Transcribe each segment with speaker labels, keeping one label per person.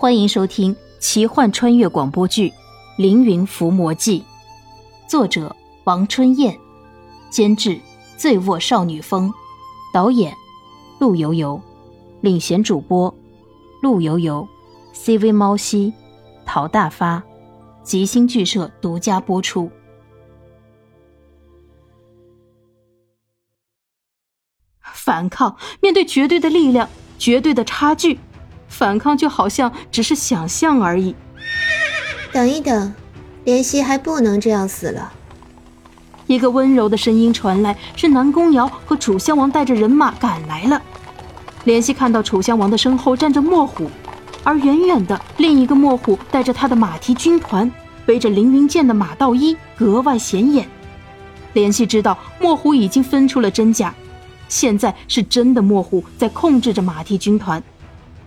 Speaker 1: 欢迎收听奇幻穿越广播剧《凌云伏魔记》，作者王春燕，监制醉卧少女风，导演陆游游，领衔主播陆游游，CV 猫西，陶大发，吉星剧社独家播出。反抗，面对绝对的力量，绝对的差距。反抗就好像只是想象而已。
Speaker 2: 等一等，怜惜还不能这样死了。
Speaker 1: 一个温柔的声音传来，是南宫瑶和楚襄王带着人马赶来了。怜惜看到楚襄王的身后站着莫虎，而远远的另一个莫虎带着他的马蹄军团，背着凌云剑的马道一格外显眼。怜惜知道莫虎已经分出了真假，现在是真的莫虎在控制着马蹄军团。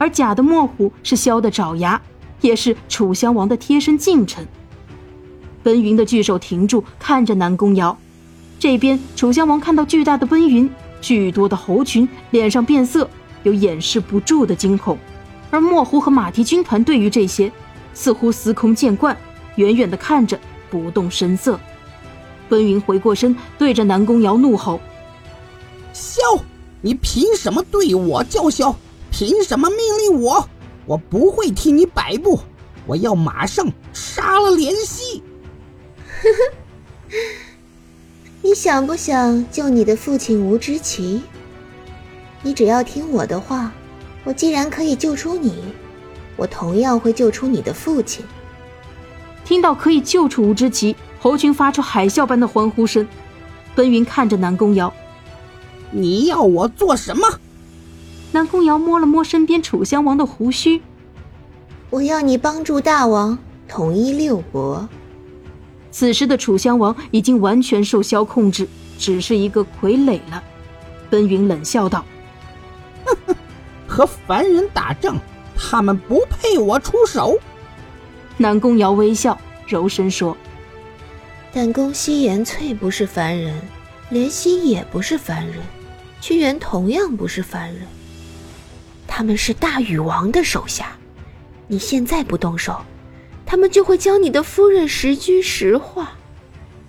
Speaker 1: 而假的莫虎是萧的爪牙，也是楚襄王的贴身近臣。奔云的巨手停住，看着南宫瑶。这边楚襄王看到巨大的奔云，巨多的猴群，脸上变色，有掩饰不住的惊恐。而莫虎和马蹄军团对于这些，似乎司空见惯，远远的看着，不动声色。奔云回过身，对着南宫瑶怒吼：“
Speaker 3: 萧，你凭什么对我叫嚣？”凭什么命令我？我不会替你摆布，我要马上杀了怜惜。
Speaker 2: 呵呵，你想不想救你的父亲吴之奇？你只要听我的话，我既然可以救出你，我同样会救出你的父亲。
Speaker 1: 听到可以救出吴之奇，侯群发出海啸般的欢呼声。奔云看着南宫瑶，
Speaker 3: 你要我做什么？
Speaker 1: 南宫瑶摸了摸身边楚襄王的胡须，
Speaker 2: 我要你帮助大王统一六国。
Speaker 1: 此时的楚襄王已经完全受萧控制，只是一个傀儡了。奔云冷笑道：“
Speaker 3: 哼哼，和凡人打仗，他们不配我出手。”
Speaker 1: 南宫瑶微笑，柔声说：“
Speaker 2: 但宫西言翠不是凡人，怜惜也不是凡人，屈原同样不是凡人。”他们是大禹王的手下，你现在不动手，他们就会将你的夫人石居石化，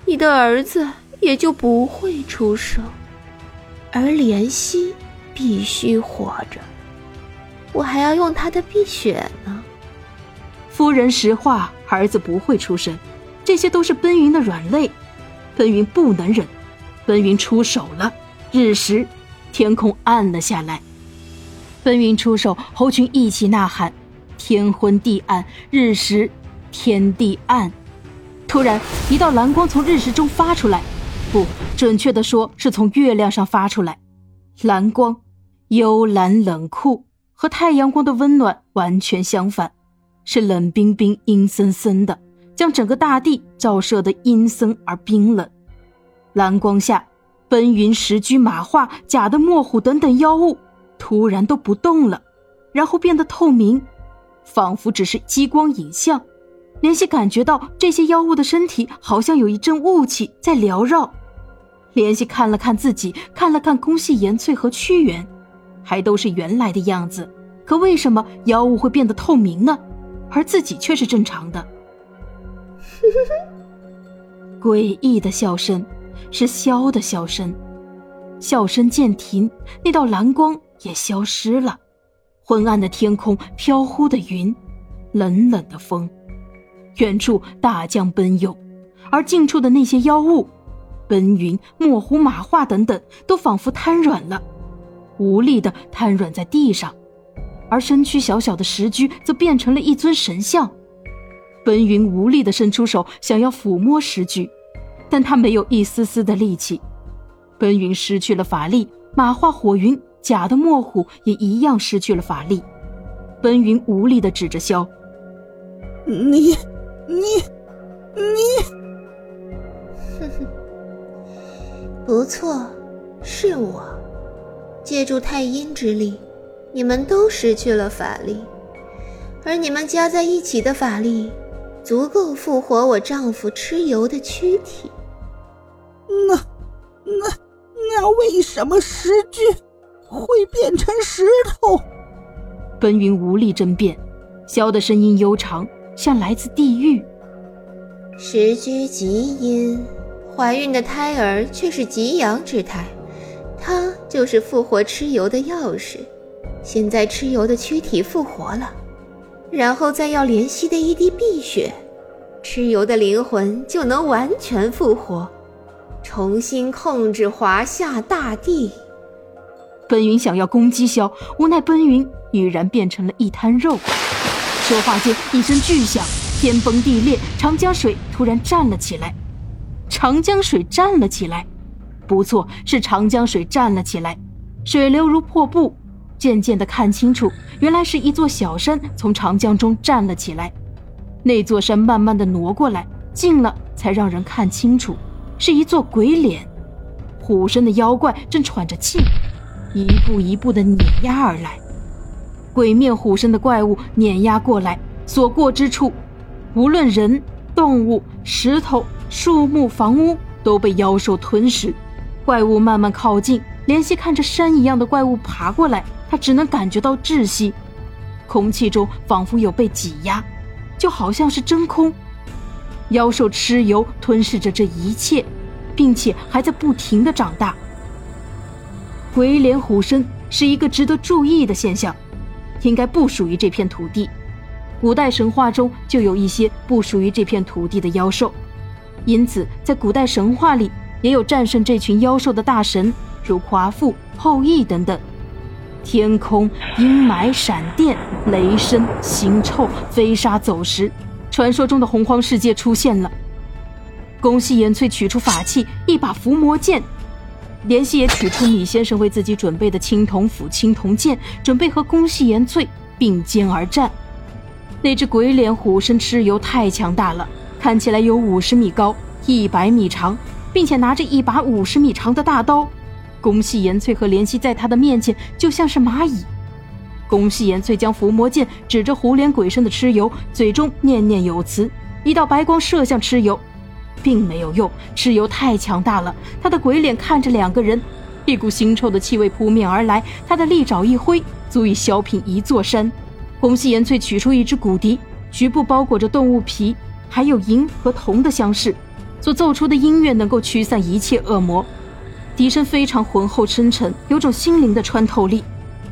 Speaker 2: 你的儿子也就不会出生，而怜惜必须活着，我还要用他的碧血呢。
Speaker 1: 夫人石化，儿子不会出生，这些都是奔云的软肋，奔云不能忍，奔云出手了，日食，天空暗了下来。奔云出手，猴群一起呐喊，天昏地暗，日食，天地暗。突然，一道蓝光从日食中发出来，不准确的说，是从月亮上发出来。蓝光，幽蓝冷酷，和太阳光的温暖完全相反，是冷冰冰、阴森森的，将整个大地照射得阴森而冰冷。蓝光下，奔云、石驹、马化、假的墨虎等等妖物。突然都不动了，然后变得透明，仿佛只是激光影像。莲溪感觉到这些妖物的身体好像有一阵雾气在缭绕。莲溪看了看自己，看了看宫系延翠和屈原，还都是原来的样子。可为什么妖物会变得透明呢？而自己却是正常的？诡异的笑声，是萧的笑声。笑声渐停，那道蓝光。也消失了，昏暗的天空，飘忽的云，冷冷的风，远处大江奔涌，而近处的那些妖物，奔云、墨狐、马化等等，都仿佛瘫软了，无力的瘫软在地上，而身躯小小的石居则变成了一尊神像。奔云无力的伸出手想要抚摸石居，但他没有一丝丝的力气。奔云失去了法力，马化、火云。假的墨虎也一样失去了法力，奔云无力的指着萧：“
Speaker 3: 你，你，你，
Speaker 2: 哼哼，不错，是我，借助太阴之力，你们都失去了法力，而你们加在一起的法力，足够复活我丈夫蚩尤的躯体。
Speaker 3: 那，那，那为什么石居？会变成石头。
Speaker 1: 奔云无力争辩，萧的声音悠长，像来自地狱。
Speaker 2: 时居极阴，怀孕的胎儿却是极阳之胎，它就是复活蚩尤的钥匙。现在蚩尤的躯体复活了，然后再要怜惜的一滴碧血，蚩尤的灵魂就能完全复活，重新控制华夏大地。
Speaker 1: 奔云想要攻击萧，无奈奔云已然变成了一滩肉。说话间，一声巨响，天崩地裂，长江水突然站了起来。长江水站了起来，不错，是长江水站了起来，水流如瀑布。渐渐的看清楚，原来是一座小山从长江中站了起来。那座山慢慢的挪过来，近了才让人看清楚，是一座鬼脸。虎身的妖怪正喘着气，一步一步的碾压而来。鬼面虎身的怪物碾压过来，所过之处，无论人、动物、石头、树木、房屋都被妖兽吞噬。怪物慢慢靠近，怜惜看着山一样的怪物爬过来。他只能感觉到窒息，空气中仿佛有被挤压，就好像是真空。妖兽蚩尤吞噬着这一切，并且还在不停的长大。鬼脸虎身是一个值得注意的现象，应该不属于这片土地。古代神话中就有一些不属于这片土地的妖兽，因此在古代神话里也有战胜这群妖兽的大神，如夸父、后羿等等。天空阴霾、闪电、雷声、腥臭、飞沙走石，传说中的洪荒世界出现了。宫西延翠取出法器，一把伏魔剑。莲希也取出米先生为自己准备的青铜斧、青铜剑，准备和宫西延翠并肩而战。那只鬼脸虎身蚩尤太强大了，看起来有五十米高、一百米长，并且拿着一把五十米长的大刀。宫西延翠和怜惜在他的面前就像是蚂蚁。宫西延翠将伏魔剑指着虎脸鬼身的蚩尤，嘴中念念有词，一道白光射向蚩尤，并没有用。蚩尤太强大了，他的鬼脸看着两个人，一股腥臭的气味扑面而来。他的利爪一挥，足以削平一座山。宫西延翠取出一只骨笛，局部包裹着动物皮，还有银和铜的相饰，所奏出的音乐能够驱散一切恶魔。笛声非常浑厚深沉，有种心灵的穿透力，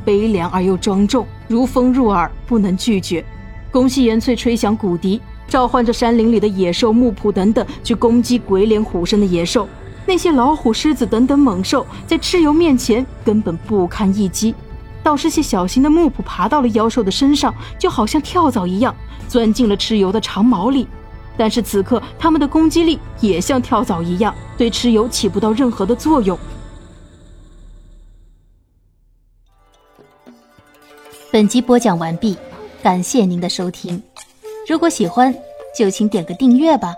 Speaker 1: 悲凉而又庄重，如风入耳，不能拒绝。宫西延翠吹响骨笛，召唤着山林里的野兽、木仆等等，去攻击鬼脸虎身的野兽。那些老虎、狮子等等猛兽，在蚩尤面前根本不堪一击。倒是些小型的木仆爬到了妖兽的身上，就好像跳蚤一样，钻进了蚩尤的长毛里。但是此刻，他们的攻击力也像跳蚤一样，对蚩尤起不到任何的作用。
Speaker 4: 本集播讲完毕，感谢您的收听。如果喜欢，就请点个订阅吧。